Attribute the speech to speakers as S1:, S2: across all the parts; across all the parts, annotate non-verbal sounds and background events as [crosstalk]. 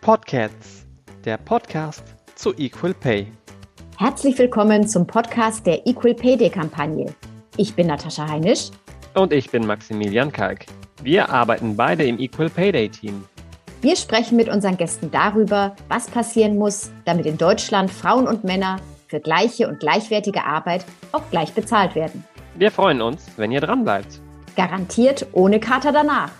S1: Podcasts, der Podcast zu Equal Pay.
S2: Herzlich willkommen zum Podcast der Equal Pay Day Kampagne. Ich bin Natascha Heinisch.
S1: Und ich bin Maximilian Kalk. Wir arbeiten beide im Equal Pay Day Team.
S2: Wir sprechen mit unseren Gästen darüber, was passieren muss, damit in Deutschland Frauen und Männer für gleiche und gleichwertige Arbeit auch gleich bezahlt werden.
S1: Wir freuen uns, wenn ihr dran bleibt.
S2: Garantiert ohne Kater danach.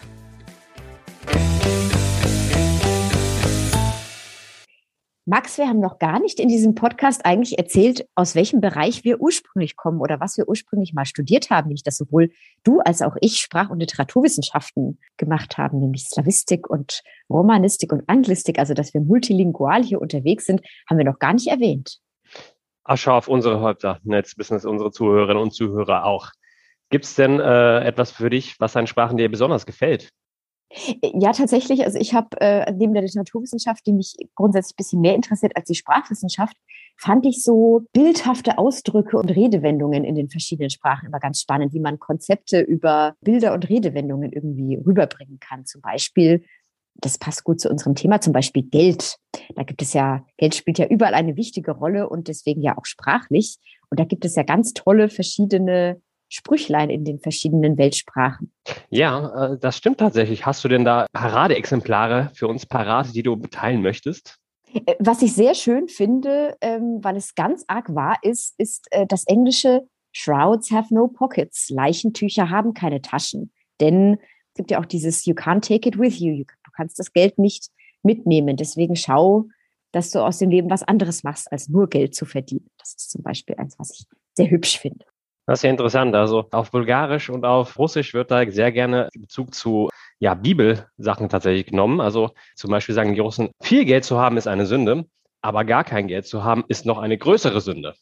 S2: Max, wir haben noch gar nicht in diesem Podcast eigentlich erzählt, aus welchem Bereich wir ursprünglich kommen oder was wir ursprünglich mal studiert haben, nämlich dass sowohl du als auch ich Sprach- und Literaturwissenschaften gemacht haben, nämlich Slavistik und Romanistik und Anglistik, also dass wir multilingual hier unterwegs sind, haben wir noch gar nicht erwähnt.
S1: Asche auf unsere Häupter. Jetzt unsere Zuhörerinnen und Zuhörer auch. Gibt es denn äh, etwas für dich, was an Sprachen dir besonders gefällt?
S2: Ja, tatsächlich. Also ich habe äh, neben der Literaturwissenschaft, die mich grundsätzlich ein bisschen mehr interessiert als die Sprachwissenschaft, fand ich so bildhafte Ausdrücke und Redewendungen in den verschiedenen Sprachen immer ganz spannend, wie man Konzepte über Bilder und Redewendungen irgendwie rüberbringen kann. Zum Beispiel, das passt gut zu unserem Thema, zum Beispiel Geld. Da gibt es ja, Geld spielt ja überall eine wichtige Rolle und deswegen ja auch sprachlich. Und da gibt es ja ganz tolle verschiedene Sprüchlein in den verschiedenen Weltsprachen.
S1: Ja, äh, das stimmt tatsächlich. Hast du denn da Paradeexemplare für uns parat, die du teilen möchtest?
S2: Äh, was ich sehr schön finde, ähm, weil es ganz arg wahr ist, ist äh, das englische Shrouds have no pockets. Leichentücher haben keine Taschen. Denn es gibt ja auch dieses You can't take it with you. Du kannst das Geld nicht mitnehmen. Deswegen schau, dass du aus dem Leben was anderes machst, als nur Geld zu verdienen. Das ist zum Beispiel eins, was ich sehr hübsch finde.
S1: Das ist ja interessant. Also auf Bulgarisch und auf Russisch wird da sehr gerne Bezug zu ja, Bibelsachen tatsächlich genommen. Also zum Beispiel sagen die Russen, viel Geld zu haben ist eine Sünde, aber gar kein Geld zu haben ist noch eine größere Sünde.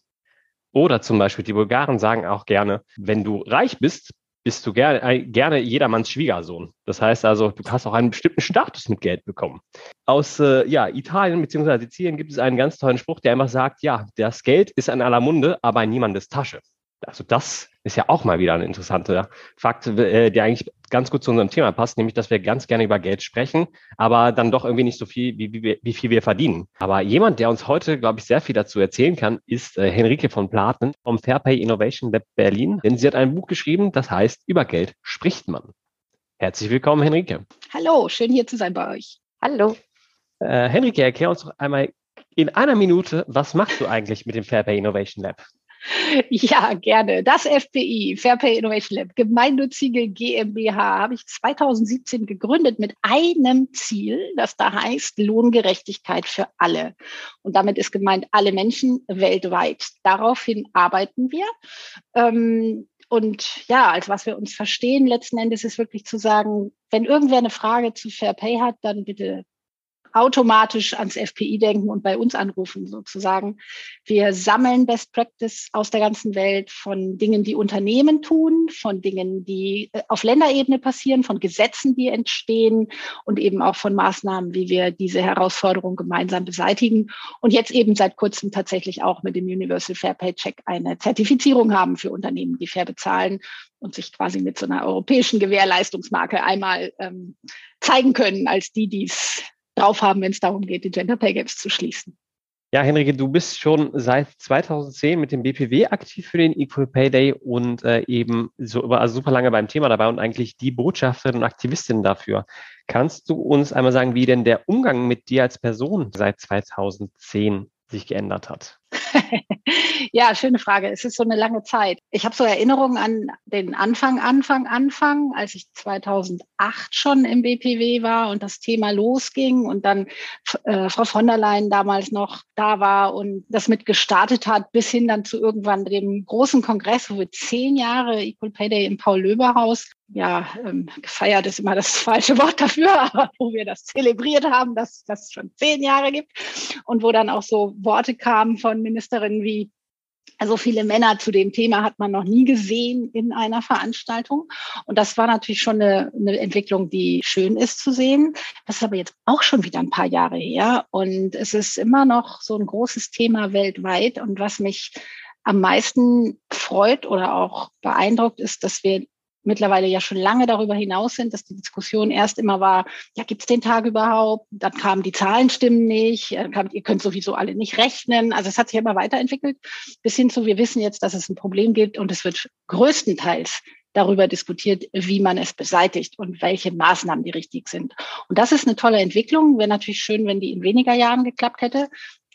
S1: Oder zum Beispiel die Bulgaren sagen auch gerne, wenn du reich bist, bist du gerne, äh, gerne jedermanns Schwiegersohn. Das heißt also, du hast auch einen bestimmten Status mit Geld bekommen. Aus äh, ja, Italien bzw. Sizilien gibt es einen ganz tollen Spruch, der einfach sagt, ja, das Geld ist in aller Munde, aber in niemandes Tasche. Also das ist ja auch mal wieder ein interessanter Fakt, äh, der eigentlich ganz gut zu unserem Thema passt, nämlich, dass wir ganz gerne über Geld sprechen, aber dann doch irgendwie nicht so viel, wie, wie, wie viel wir verdienen. Aber jemand, der uns heute, glaube ich, sehr viel dazu erzählen kann, ist äh, Henrike von Platen vom Fairpay Innovation Lab Berlin. Denn sie hat ein Buch geschrieben, das heißt, über Geld spricht man. Herzlich willkommen, Henrike.
S3: Hallo, schön hier zu sein bei euch.
S2: Hallo.
S1: Äh, Henrike, erklär uns doch einmal in einer Minute, was machst du eigentlich mit dem Fairpay Innovation Lab? [laughs]
S3: Ja, gerne. Das FPI, Fairpay Innovation Lab, gemeinnützige GmbH, habe ich 2017 gegründet mit einem Ziel, das da heißt Lohngerechtigkeit für alle. Und damit ist gemeint alle Menschen weltweit. Daraufhin arbeiten wir. Ähm, und ja, als was wir uns verstehen, letzten Endes ist wirklich zu sagen, wenn irgendwer eine Frage zu Fair Pay hat, dann bitte automatisch ans FPI denken und bei uns anrufen sozusagen. Wir sammeln Best Practice aus der ganzen Welt von Dingen, die Unternehmen tun, von Dingen, die äh, auf Länderebene passieren, von Gesetzen, die entstehen und eben auch von Maßnahmen, wie wir diese Herausforderung gemeinsam beseitigen. Und jetzt eben seit kurzem tatsächlich auch mit dem Universal Fair Pay Check eine Zertifizierung haben für Unternehmen, die fair bezahlen und sich quasi mit so einer europäischen Gewährleistungsmarke einmal ähm, zeigen können als die, die es drauf haben, wenn es darum geht, die Gender Pay Gaps zu schließen.
S1: Ja, Henrike, du bist schon seit 2010 mit dem BPW aktiv für den Equal Pay Day und äh, eben so also super lange beim Thema dabei und eigentlich die Botschafterin und Aktivistin dafür. Kannst du uns einmal sagen, wie denn der Umgang mit dir als Person seit 2010 sich geändert hat? [laughs]
S3: ja, schöne Frage. Es ist so eine lange Zeit. Ich habe so Erinnerungen an den Anfang, Anfang, Anfang, als ich 2008 schon im BPW war und das Thema losging und dann äh, Frau von der Leyen damals noch da war und das mit gestartet hat, bis hin dann zu irgendwann dem großen Kongress, wo wir zehn Jahre Equal Pay Day im Paul-Löber-Haus ja, ähm, gefeiert ist immer das [laughs] falsche Wort dafür, aber wo wir das zelebriert haben, dass das schon zehn Jahre gibt und wo dann auch so Worte kamen von Ministerinnen wie, so viele Männer zu dem Thema hat man noch nie gesehen in einer Veranstaltung. Und das war natürlich schon eine, eine, Entwicklung, die schön ist zu sehen. Das ist aber jetzt auch schon wieder ein paar Jahre her. Und es ist immer noch so ein großes Thema weltweit. Und was mich am meisten freut oder auch beeindruckt ist, dass wir mittlerweile ja schon lange darüber hinaus sind, dass die Diskussion erst immer war, ja, gibt es den Tag überhaupt? Dann kamen die Zahlen stimmen nicht, äh, kam, ihr könnt sowieso alle nicht rechnen. Also es hat sich immer weiterentwickelt, bis hin zu, wir wissen jetzt, dass es ein Problem gibt und es wird größtenteils darüber diskutiert, wie man es beseitigt und welche Maßnahmen die richtig sind. Und das ist eine tolle Entwicklung. Wäre natürlich schön, wenn die in weniger Jahren geklappt hätte.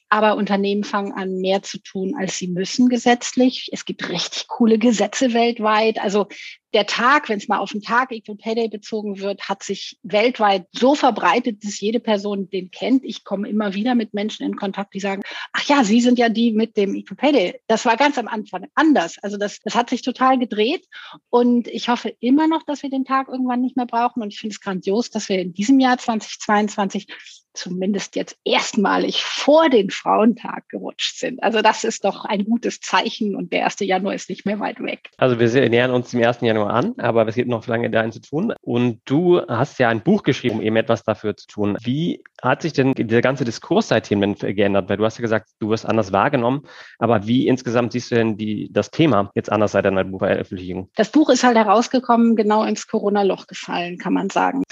S3: Aber Unternehmen fangen an, mehr zu tun, als sie müssen gesetzlich. Es gibt richtig coole Gesetze weltweit. Also der Tag, wenn es mal auf den Tag Equal Pay Day bezogen wird, hat sich weltweit so verbreitet, dass jede Person den kennt. Ich komme immer wieder mit Menschen in Kontakt, die sagen, ach ja, Sie sind ja die mit dem Equal Pay Day. Das war ganz am Anfang anders. Also das, das hat sich total gedreht. Und ich hoffe immer noch, dass wir den Tag irgendwann nicht mehr brauchen. Und ich finde es grandios, dass wir in diesem Jahr 2022 zumindest jetzt erstmalig vor den Frauentag gerutscht sind. Also das ist doch ein gutes Zeichen und der 1. Januar ist nicht mehr weit weg.
S1: Also wir nähern uns dem 1. Januar nur an, aber es gibt noch lange dahin zu tun. Und du hast ja ein Buch geschrieben, um eben etwas dafür zu tun. Wie hat sich denn der ganze Diskurs seitdem geändert? Weil du hast ja gesagt, du wirst anders wahrgenommen, aber wie insgesamt siehst du denn die, das Thema jetzt anders seit deiner Buchveröffentlichung?
S3: Das Buch ist halt herausgekommen, genau ins Corona-Loch gefallen, kann man sagen.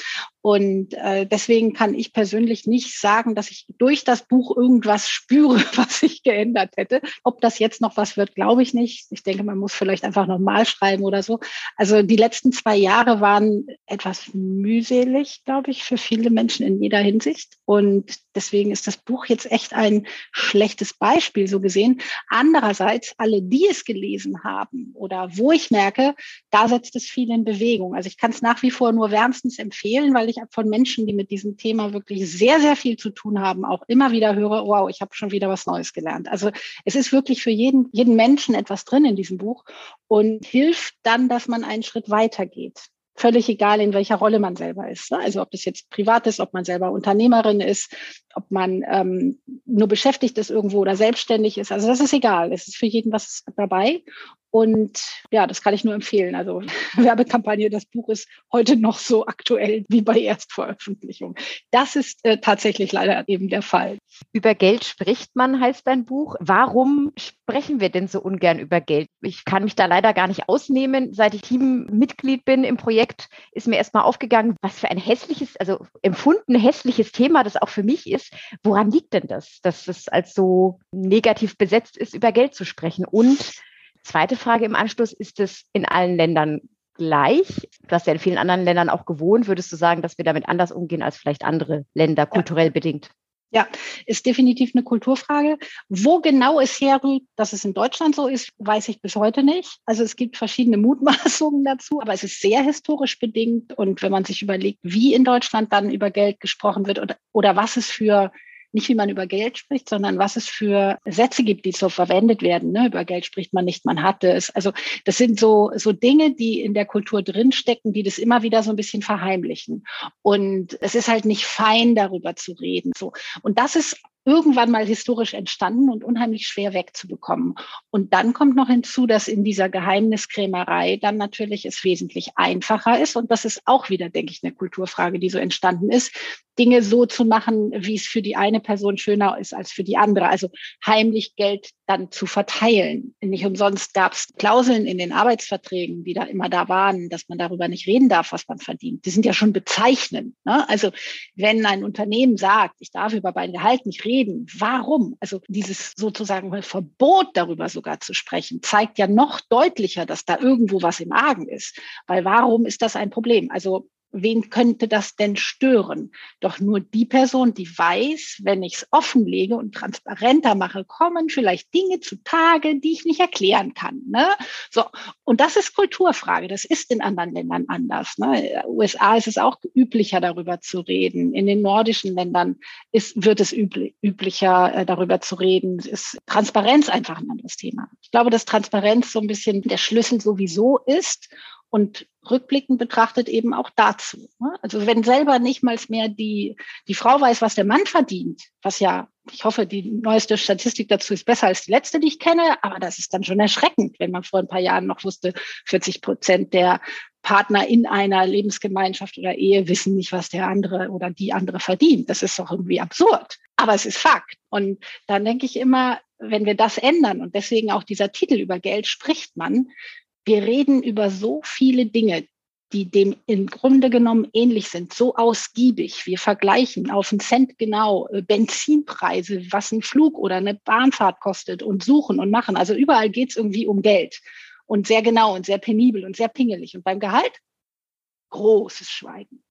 S3: Und äh, deswegen kann ich persönlich nicht sagen, dass ich durch das Buch irgendwas spüre, [laughs] was sich geändert hätte. Ob das jetzt noch was wird, glaube ich nicht. Ich denke, man muss vielleicht einfach nochmal schreiben oder so. Also die letzten zwei Jahre waren etwas mühselig, glaube ich, für viele Menschen in jeder Hinsicht. Und deswegen ist das Buch jetzt echt ein schlechtes Beispiel so gesehen. Andererseits, alle, die es gelesen haben oder wo ich merke, da setzt es viel in Bewegung. Also ich kann es nach wie vor nur wärmstens empfehlen, weil ich von Menschen, die mit diesem Thema wirklich sehr, sehr viel zu tun haben, auch immer wieder höre, wow, ich habe schon wieder was Neues gelernt. Also es ist wirklich für jeden, jeden Menschen etwas drin in diesem Buch und hilft dann, dass man einen Schritt weiter geht völlig egal, in welcher Rolle man selber ist. Ne? Also ob das jetzt privat ist, ob man selber Unternehmerin ist, ob man ähm, nur beschäftigt ist irgendwo oder selbstständig ist. Also das ist egal. Es ist für jeden was dabei. Und ja, das kann ich nur empfehlen. Also [laughs] Werbekampagne, das Buch ist heute noch so aktuell wie bei Erstveröffentlichung. Das ist äh, tatsächlich leider eben der Fall.
S4: Über Geld spricht man, heißt dein Buch. Warum sprechen wir denn so ungern über Geld? Ich kann mich da leider gar nicht ausnehmen. Seit ich Teammitglied bin im Projekt, ist mir erstmal aufgegangen, was für ein hässliches, also empfunden hässliches Thema das auch für mich ist. Woran liegt denn das, dass es als so negativ besetzt ist, über Geld zu sprechen? Und Zweite Frage im Anschluss, ist es in allen Ländern gleich? Du hast ja in vielen anderen Ländern auch gewohnt. Würdest du sagen, dass wir damit anders umgehen als vielleicht andere Länder, kulturell ja. bedingt?
S3: Ja, ist definitiv eine Kulturfrage. Wo genau es herrührt, dass es in Deutschland so ist, weiß ich bis heute nicht. Also es gibt verschiedene Mutmaßungen dazu, aber es ist sehr historisch bedingt. Und wenn man sich überlegt, wie in Deutschland dann über Geld gesprochen wird oder, oder was es für nicht wie man über Geld spricht, sondern was es für Sätze gibt, die so verwendet werden. Ne? Über Geld spricht man nicht, man hatte es. Also das sind so, so Dinge, die in der Kultur drinstecken, die das immer wieder so ein bisschen verheimlichen. Und es ist halt nicht fein, darüber zu reden. So. Und das ist irgendwann mal historisch entstanden und unheimlich schwer wegzubekommen. Und dann kommt noch hinzu, dass in dieser Geheimniskrämerei dann natürlich es wesentlich einfacher ist. Und das ist auch wieder, denke ich, eine Kulturfrage, die so entstanden ist, Dinge so zu machen, wie es für die eine Person schöner ist als für die andere. Also heimlich Geld dann zu verteilen. Nicht umsonst gab es Klauseln in den Arbeitsverträgen, die da immer da waren, dass man darüber nicht reden darf, was man verdient. Die sind ja schon bezeichnend. Ne? Also wenn ein Unternehmen sagt, ich darf über mein Gehalt nicht reden, warum? Also dieses sozusagen Verbot darüber sogar zu sprechen, zeigt ja noch deutlicher, dass da irgendwo was im Argen ist. Weil warum ist das ein Problem? Also wen könnte das denn stören? Doch nur die Person, die weiß, wenn ich es offenlege und transparenter mache, kommen vielleicht Dinge zutage, die ich nicht erklären kann. Ne? So, und das ist Kulturfrage. Das ist in anderen Ländern anders. Ne? In den USA ist es auch üblicher, darüber zu reden. In den nordischen Ländern ist, wird es üblich, üblicher, äh, darüber zu reden. Ist Transparenz einfach ein anderes Thema. Ich glaube, dass Transparenz so ein bisschen der Schlüssel sowieso ist und rückblickend betrachtet eben auch dazu. Ne? Also wenn selber nicht mal mehr die, die Frau weiß, was der Mann verdient, was ja, ich hoffe, die neueste Statistik dazu ist besser als die letzte, die ich kenne, aber das ist dann schon erschreckend, wenn man vor ein paar Jahren noch wusste, 40 Prozent der Partner in einer Lebensgemeinschaft oder Ehe wissen nicht, was der andere oder die andere verdient. Das ist doch irgendwie absurd. aber es ist Fakt. Und dann denke ich immer, wenn wir das ändern und deswegen auch dieser Titel über Geld spricht man, wir reden über so viele Dinge, die dem im Grunde genommen ähnlich sind, so ausgiebig. Wir vergleichen auf einen Cent genau äh, Benzinpreise, was ein Flug oder eine Bahnfahrt kostet und suchen und machen. Also überall geht es irgendwie um Geld und sehr genau und sehr penibel und sehr pingelig. Und beim Gehalt großes Schweigen.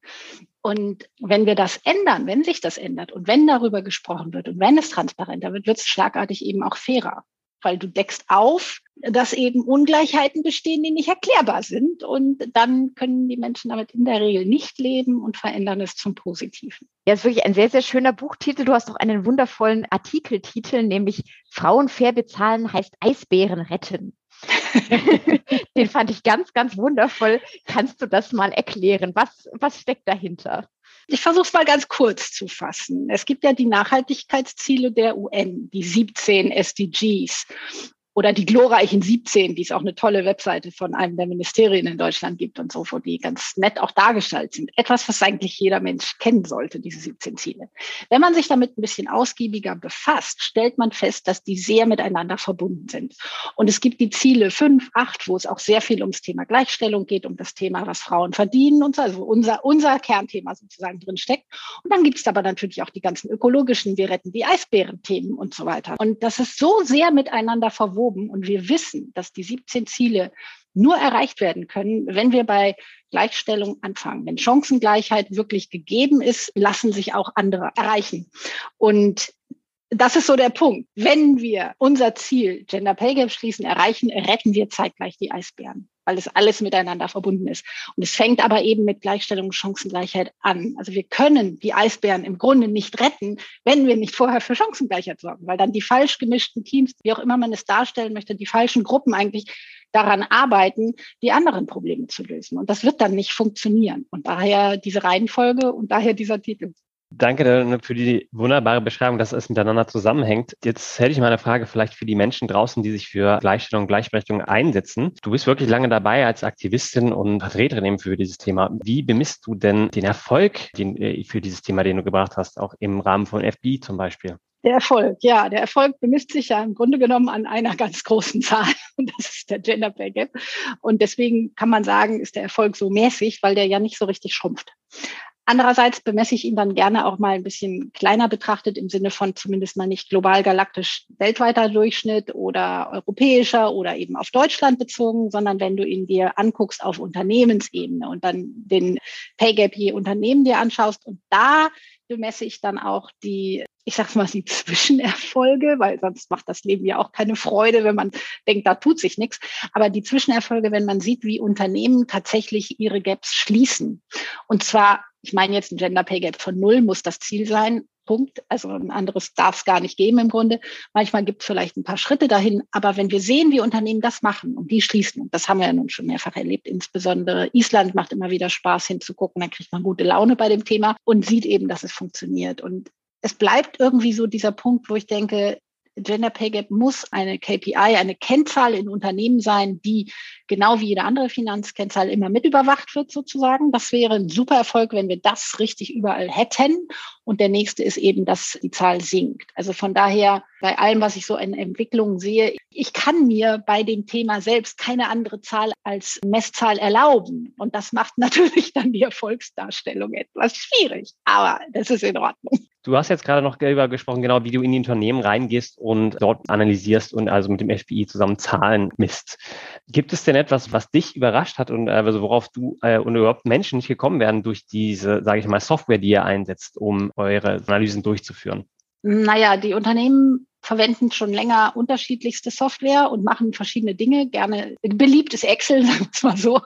S3: Und wenn wir das ändern, wenn sich das ändert und wenn darüber gesprochen wird und wenn es transparenter wird, wird es schlagartig eben auch fairer weil du deckst auf, dass eben Ungleichheiten bestehen, die nicht erklärbar sind. Und dann können die Menschen damit in der Regel nicht leben und verändern es zum Positiven.
S4: Ja, ist wirklich ein sehr, sehr schöner Buchtitel. Du hast noch einen wundervollen Artikeltitel, nämlich Frauen fair bezahlen heißt Eisbären retten. [laughs] Den fand ich ganz, ganz wundervoll. Kannst du das mal erklären? Was, was steckt dahinter?
S3: Ich versuche es mal ganz kurz zu fassen. Es gibt ja die Nachhaltigkeitsziele der UN, die 17 SDGs oder die glorreichen 17, die es auch eine tolle Webseite von einem der Ministerien in Deutschland gibt und so, wo die ganz nett auch dargestellt sind. Etwas, was eigentlich jeder Mensch kennen sollte, diese 17 Ziele. Wenn man sich damit ein bisschen ausgiebiger befasst, stellt man fest, dass die sehr miteinander verbunden sind. Und es gibt die Ziele 5, 8, wo es auch sehr viel ums Thema Gleichstellung geht, um das Thema, was Frauen verdienen und so, also unser, unser Kernthema sozusagen drin steckt. Und dann gibt es aber natürlich auch die ganzen ökologischen, wir retten die Eisbären-Themen und so weiter. Und das ist so sehr miteinander verbunden verwoben und wir wissen, dass die 17 Ziele nur erreicht werden können, wenn wir bei Gleichstellung anfangen. Wenn Chancengleichheit wirklich gegeben ist, lassen sich auch andere erreichen. Und das ist so der Punkt. Wenn wir unser Ziel Gender Pay Gap schließen erreichen, retten wir zeitgleich die Eisbären weil es alles miteinander verbunden ist. Und es fängt aber eben mit Gleichstellung und Chancengleichheit an. Also wir können die Eisbären im Grunde nicht retten, wenn wir nicht vorher für Chancengleichheit sorgen, weil dann die falsch gemischten Teams, wie auch immer man es darstellen möchte, die falschen Gruppen eigentlich daran arbeiten, die anderen Probleme zu lösen. Und das wird dann nicht funktionieren. Und daher diese Reihenfolge und daher dieser Titel.
S1: Danke für die wunderbare Beschreibung, dass es miteinander zusammenhängt. Jetzt hätte ich mal eine Frage vielleicht für die Menschen draußen, die sich für Gleichstellung und Gleichberechtigung einsetzen. Du bist wirklich lange dabei als Aktivistin und Vertreterin eben für dieses Thema. Wie bemisst du denn den Erfolg den, äh, für dieses Thema, den du gebracht hast, auch im Rahmen von FB zum Beispiel?
S3: Der Erfolg, ja, der Erfolg bemisst sich ja im Grunde genommen an einer ganz großen Zahl [laughs] und das ist der Gender Pay Gap. Und deswegen kann man sagen, ist der Erfolg so mäßig, weil der ja nicht so richtig schrumpft. Andererseits bemesse ich ihn dann gerne auch mal ein bisschen kleiner betrachtet, im Sinne von zumindest mal nicht global galaktisch weltweiter Durchschnitt oder europäischer oder eben auf Deutschland bezogen, sondern wenn du ihn dir anguckst auf Unternehmensebene und dann den Pay Gap je Unternehmen dir anschaust. Und da bemesse ich dann auch die, ich sag's mal, die Zwischenerfolge, weil sonst macht das Leben ja auch keine Freude, wenn man denkt, da tut sich nichts. Aber die Zwischenerfolge, wenn man sieht, wie Unternehmen tatsächlich ihre Gaps schließen. Und zwar ich meine jetzt ein Gender Pay Gap von null muss das Ziel sein. Punkt. Also ein anderes darf es gar nicht geben im Grunde. Manchmal gibt es vielleicht ein paar Schritte dahin, aber wenn wir sehen, wie Unternehmen das machen und die schließen, und das haben wir ja nun schon mehrfach erlebt, insbesondere Island macht immer wieder Spaß hinzugucken, dann kriegt man gute Laune bei dem Thema und sieht eben, dass es funktioniert. Und es bleibt irgendwie so dieser Punkt, wo ich denke, Gender Pay Gap muss eine KPI, eine Kennzahl in Unternehmen sein, die genau wie jede andere Finanzkennzahl immer mit überwacht wird sozusagen. Das wäre ein super Erfolg, wenn wir das richtig überall hätten. Und der nächste ist eben, dass die Zahl sinkt. Also von daher, bei allem, was ich so in Entwicklungen sehe, ich kann mir bei dem Thema selbst keine andere Zahl als Messzahl erlauben. Und das macht [laughs] natürlich dann die Erfolgsdarstellung etwas schwierig. Aber das ist in Ordnung.
S1: Du hast jetzt gerade noch darüber gesprochen, genau wie du in die Unternehmen reingehst und dort analysierst und also mit dem FBI zusammen Zahlen misst. Gibt es denn etwas, was dich überrascht hat und also worauf du äh, und überhaupt Menschen nicht gekommen wären durch diese, sage ich mal, Software, die ihr einsetzt, um eure Analysen durchzuführen?
S3: Naja, die Unternehmen verwenden schon länger unterschiedlichste Software und machen verschiedene Dinge. Gerne beliebt ist Excel, [laughs] sagen wir es mal so,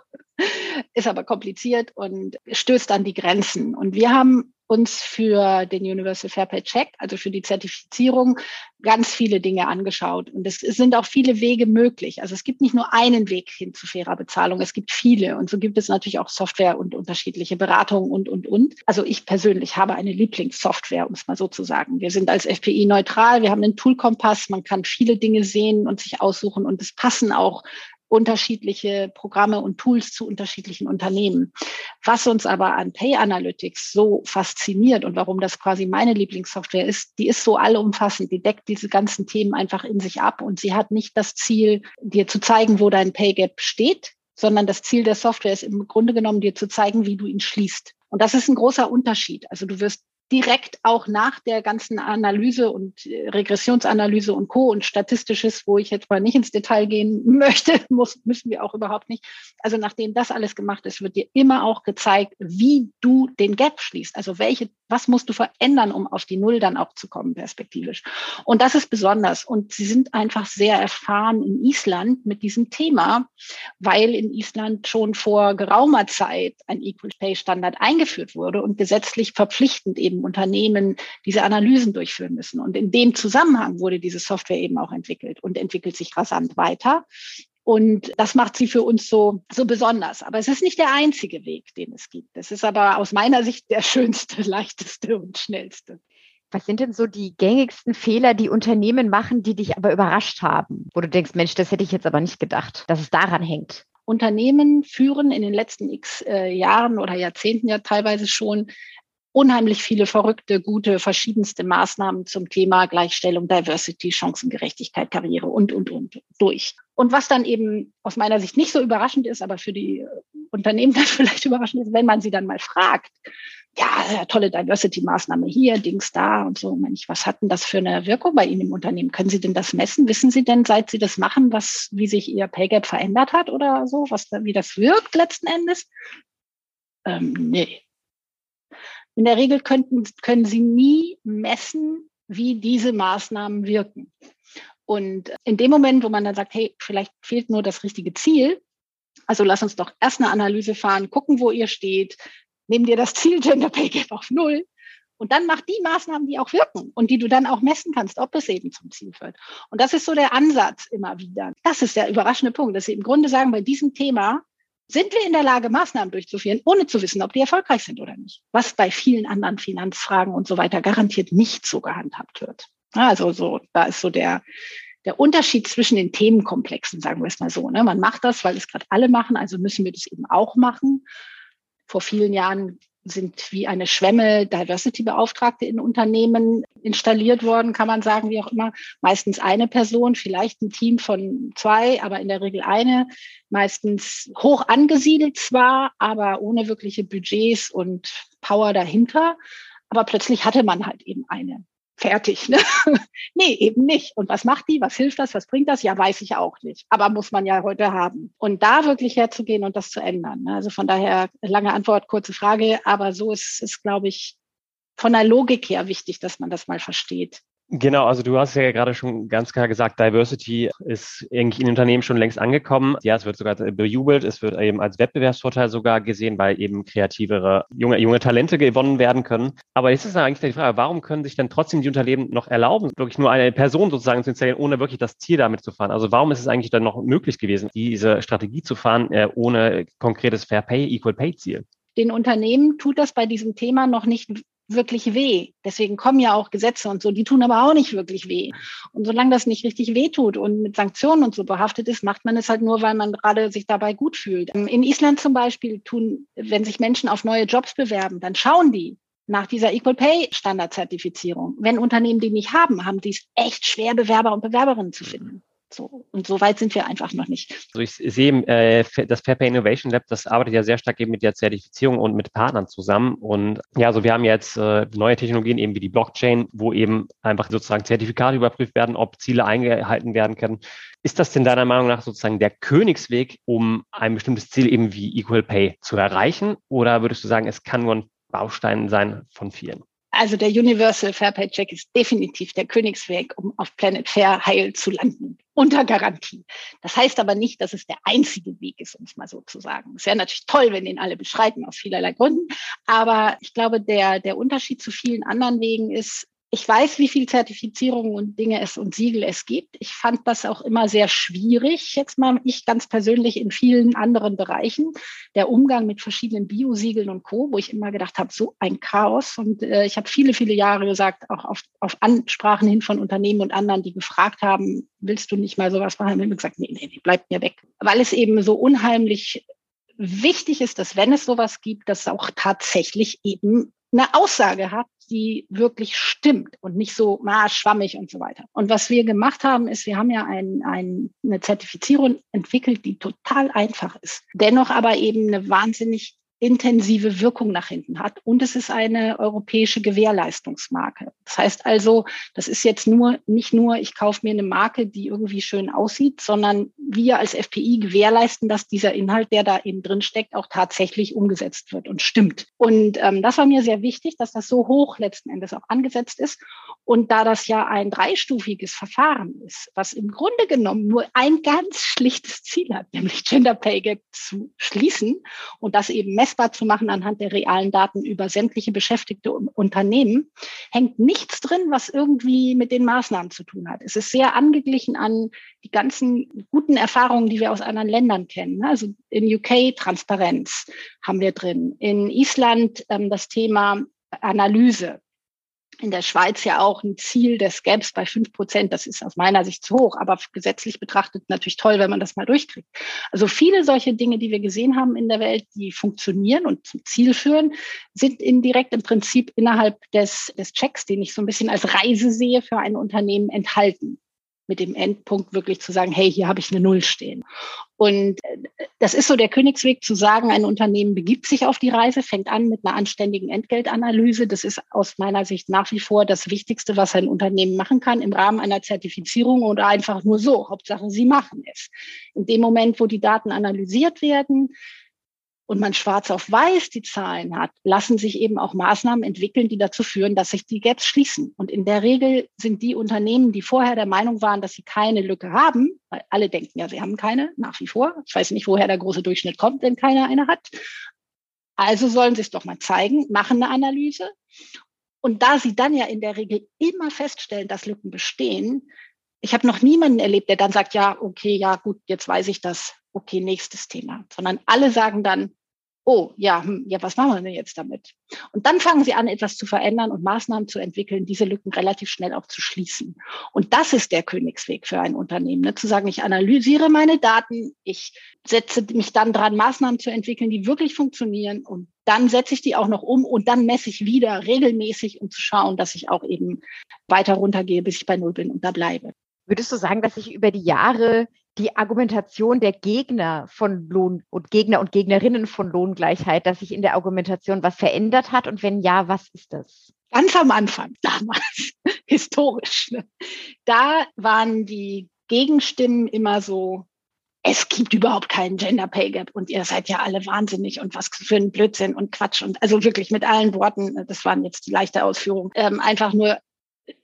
S3: ist aber kompliziert und stößt an die Grenzen. Und wir haben uns für den Universal Fair Pay Check, also für die Zertifizierung, ganz viele Dinge angeschaut. Und es, es, sind auch viele Wege möglich. Also es gibt nicht nur einen Weg hin zu fairer Bezahlung, es gibt viele. Und so gibt es natürlich auch Software und unterschiedliche Beratungen und, und, und. Also ich persönlich habe eine Lieblingssoftware, um es mal so zu sagen. Wir sind als FPI neutral, wir haben einen Toolkompass, man kann viele Dinge sehen und sich aussuchen und es passen auch unterschiedliche Programme und Tools zu unterschiedlichen Unternehmen. Was uns aber an Pay Analytics so fasziniert und warum das quasi meine Lieblingssoftware ist, die ist so allumfassend, die deckt diese ganzen Themen einfach in sich ab und sie hat nicht das Ziel, dir zu zeigen, wo dein Pay Gap steht, sondern das Ziel der Software ist im Grunde genommen, dir zu zeigen, wie du ihn schließt. Und das ist ein großer Unterschied. Also du wirst direkt auch nach der ganzen Analyse und äh, Regressionsanalyse und Co. und Statistisches, wo ich jetzt mal nicht ins Detail gehen [laughs] möchte, muss, müssen wir auch überhaupt nicht. Also nachdem das alles gemacht ist, wird dir immer auch gezeigt, wie du den Gap schließt. Also welche, was musst du verändern, um auf die Null dann auch zu kommen, perspektivisch. Und das ist besonders. Und sie sind einfach sehr erfahren in Island mit diesem Thema, weil in Island schon vor geraumer Zeit ein Equal Pay Standard eingeführt wurde und gesetzlich verpflichtend eben eben Unternehmen diese Analysen durchführen müssen. Und in dem Zusammenhang wurde diese Software eben auch entwickelt und entwickelt sich rasant weiter. Und das macht sie für uns so, so besonders. Aber es ist nicht der einzige Weg, den es gibt. Es ist aber aus meiner Sicht der schönste, [laughs] leichteste und schnellste.
S4: Was sind denn so die gängigsten Fehler, die Unternehmen machen, die dich aber überrascht haben? Wo du denkst, Mensch, das hätte ich jetzt aber nicht gedacht, dass es daran hängt.
S3: Unternehmen führen in den letzten x äh, Jahren oder Jahrzehnten ja teilweise schon unheimlich viele verrückte, gute, verschiedenste Maßnahmen zum Thema Gleichstellung, Diversity, Chancengerechtigkeit, Karriere und, und, und durch. Und was dann eben aus meiner Sicht nicht so überraschend ist, aber für die Unternehmen [laughs] dann vielleicht überraschend ist, wenn man sie dann mal fragt, ja, tolle Diversity-Maßnahme hier, Dings da und so. Mensch, was hat denn das für eine Wirkung bei Ihnen im Unternehmen? Können Sie denn das messen? Wissen Sie denn, seit Sie das machen, was, wie sich Ihr Pay Gap verändert hat oder so, was, wie das wirkt letzten Endes? Ähm, nee, in der Regel könnten, können Sie nie messen, wie diese Maßnahmen wirken. Und in dem Moment, wo man dann sagt, hey, vielleicht fehlt nur das richtige Ziel, also lass uns doch erst eine Analyse fahren, gucken, wo ihr steht, nehmen dir das Ziel Gender Pay Gap auf Null und dann mach die Maßnahmen, die auch wirken und die du dann auch messen kannst, ob es eben zum Ziel führt. Und das ist so der Ansatz immer wieder. Das ist der überraschende Punkt, dass sie im Grunde sagen, bei diesem Thema sind wir in der Lage, Maßnahmen durchzuführen, ohne zu wissen, ob die erfolgreich sind oder nicht. Was bei vielen anderen Finanzfragen und so weiter garantiert nicht so gehandhabt wird. Also so, da ist so der, der Unterschied zwischen den Themenkomplexen, sagen wir es mal so. Ne? Man macht das, weil es gerade alle machen, also müssen wir das eben auch machen. Vor vielen Jahren sind wie eine Schwemme Diversity-Beauftragte in Unternehmen installiert worden, kann man sagen, wie auch immer. Meistens eine Person, vielleicht ein Team von zwei, aber in der Regel eine. Meistens hoch angesiedelt zwar, aber ohne wirkliche Budgets und Power dahinter. Aber plötzlich hatte man halt eben eine fertig. Ne? [laughs] nee, eben nicht. Und was macht die? Was hilft das? Was bringt das? Ja, weiß ich auch nicht. Aber muss man ja heute haben. Und da wirklich herzugehen und das zu ändern. Ne? Also von daher lange Antwort, kurze Frage. Aber so ist es, glaube ich, von der Logik her wichtig, dass man das mal versteht.
S1: Genau, also du hast ja gerade schon ganz klar gesagt, Diversity ist irgendwie in Unternehmen schon längst angekommen. Ja, es wird sogar bejubelt, es wird eben als Wettbewerbsvorteil sogar gesehen, weil eben kreativere junge, junge Talente gewonnen werden können. Aber jetzt ist eigentlich die Frage, warum können sich denn trotzdem die Unternehmen noch erlauben, wirklich nur eine Person sozusagen zu installieren, ohne wirklich das Ziel damit zu fahren? Also warum ist es eigentlich dann noch möglich gewesen, diese Strategie zu fahren, äh, ohne konkretes Fair Pay, Equal Pay Ziel?
S3: den Unternehmen tut das bei diesem Thema noch nicht wirklich weh. Deswegen kommen ja auch Gesetze und so, die tun aber auch nicht wirklich weh. Und solange das nicht richtig weh tut und mit Sanktionen und so behaftet ist, macht man es halt nur, weil man gerade sich dabei gut fühlt. In Island zum Beispiel tun, wenn sich Menschen auf neue Jobs bewerben, dann schauen die nach dieser Equal Pay Standardzertifizierung. Wenn Unternehmen die nicht haben, haben die es echt schwer, Bewerber und Bewerberinnen zu finden. So. Und so weit sind wir einfach noch nicht.
S1: Also ich sehe, äh, das Fair Pay Innovation Lab, das arbeitet ja sehr stark eben mit der Zertifizierung und mit Partnern zusammen. Und ja, also wir haben jetzt äh, neue Technologien eben wie die Blockchain, wo eben einfach sozusagen Zertifikate überprüft werden, ob Ziele eingehalten werden können. Ist das denn deiner Meinung nach sozusagen der Königsweg, um ein bestimmtes Ziel eben wie Equal Pay zu erreichen? Oder würdest du sagen, es kann nur ein Baustein sein von vielen?
S3: Also der Universal Fair Pay Check ist definitiv der Königsweg, um auf Planet Fair heil zu landen. Unter Garantie. Das heißt aber nicht, dass es der einzige Weg ist, um es mal so zu sagen. Es wäre natürlich toll, wenn den alle beschreiten, aus vielerlei Gründen. Aber ich glaube, der, der Unterschied zu vielen anderen Wegen ist, ich weiß, wie viel Zertifizierungen und Dinge es und Siegel es gibt. Ich fand das auch immer sehr schwierig. Jetzt mal ich ganz persönlich in vielen anderen Bereichen. Der Umgang mit verschiedenen Biosiegeln und Co., wo ich immer gedacht habe, so ein Chaos. Und äh, ich habe viele, viele Jahre gesagt, auch auf, auf Ansprachen hin von Unternehmen und anderen, die gefragt haben, willst du nicht mal sowas machen? Haben wir gesagt, nee, nee, nee, bleib mir weg. Weil es eben so unheimlich wichtig ist, dass wenn es sowas gibt, dass es auch tatsächlich eben eine Aussage hat, die wirklich stimmt und nicht so ah, schwammig und so weiter. Und was wir gemacht haben, ist, wir haben ja ein, ein, eine Zertifizierung entwickelt, die total einfach ist, dennoch aber eben eine wahnsinnig intensive Wirkung nach hinten hat. Und es ist eine europäische Gewährleistungsmarke. Das heißt also, das ist jetzt nur, nicht nur, ich kaufe mir eine Marke, die irgendwie schön aussieht, sondern wir als FPI gewährleisten, dass dieser Inhalt, der da eben drin steckt, auch tatsächlich umgesetzt wird und stimmt. Und ähm, das war mir sehr wichtig, dass das so hoch letzten Endes auch angesetzt ist. Und da das ja ein dreistufiges Verfahren ist, was im Grunde genommen nur ein ganz schlichtes Ziel hat, nämlich Gender Pay Gap zu schließen und das eben messbar zu machen anhand der realen Daten über sämtliche beschäftigte Unternehmen, hängt nichts drin, was irgendwie mit den Maßnahmen zu tun hat. Es ist sehr angeglichen an die ganzen guten Erfahrungen, die wir aus anderen Ländern kennen. Also in UK Transparenz haben wir drin, in Island ähm, das Thema Analyse in der Schweiz ja auch ein Ziel des Gaps bei fünf Prozent. Das ist aus meiner Sicht zu hoch, aber gesetzlich betrachtet natürlich toll, wenn man das mal durchkriegt. Also viele solche Dinge, die wir gesehen haben in der Welt, die funktionieren und zum Ziel führen, sind indirekt im Prinzip innerhalb des, des Checks, den ich so ein bisschen als Reise sehe für ein Unternehmen enthalten mit dem Endpunkt wirklich zu sagen, hey, hier habe ich eine Null stehen. Und äh, das ist so der Königsweg zu sagen, ein Unternehmen begibt sich auf die Reise, fängt an mit einer anständigen Entgeltanalyse. Das ist aus meiner Sicht nach wie vor das Wichtigste, was ein Unternehmen machen kann im Rahmen einer Zertifizierung oder einfach nur so. Hauptsache, sie machen es. In dem Moment, wo die Daten analysiert werden, und man schwarz auf weiß die Zahlen hat, lassen sich eben auch Maßnahmen entwickeln, die dazu führen, dass sich die Gaps schließen. Und in der Regel sind die Unternehmen, die vorher der Meinung waren, dass sie keine Lücke haben, weil alle denken ja, sie haben keine, nach wie vor. Ich weiß nicht, woher der große Durchschnitt kommt, wenn keiner eine hat. Also sollen sie es doch mal zeigen, machen eine Analyse. Und da sie dann ja in der Regel immer feststellen, dass Lücken bestehen, ich habe noch niemanden erlebt, der dann sagt, ja, okay, ja, gut, jetzt weiß ich das, okay, nächstes Thema, sondern alle sagen dann, oh, ja, hm, ja, was machen wir denn jetzt damit? Und dann fangen sie an, etwas zu verändern und Maßnahmen zu entwickeln, diese Lücken relativ schnell auch zu schließen. Und das ist der Königsweg für ein Unternehmen, ne? zu sagen, ich analysiere meine Daten, ich setze mich dann dran, Maßnahmen zu entwickeln, die wirklich funktionieren und dann setze ich die auch noch um und dann messe ich wieder regelmäßig, um zu schauen, dass ich auch eben weiter runtergehe, bis ich bei Null bin und da bleibe.
S4: Würdest du sagen, dass sich über die Jahre die Argumentation der Gegner von Lohn und Gegner und Gegnerinnen von Lohngleichheit, dass sich in der Argumentation was verändert hat? Und wenn ja, was ist das?
S3: Ganz am Anfang, [laughs] damals, historisch, ne? da waren die Gegenstimmen immer so, es gibt überhaupt keinen Gender Pay Gap und ihr seid ja alle wahnsinnig und was für ein Blödsinn und Quatsch und also wirklich mit allen Worten, das waren jetzt die leichte Ausführung, ähm, einfach nur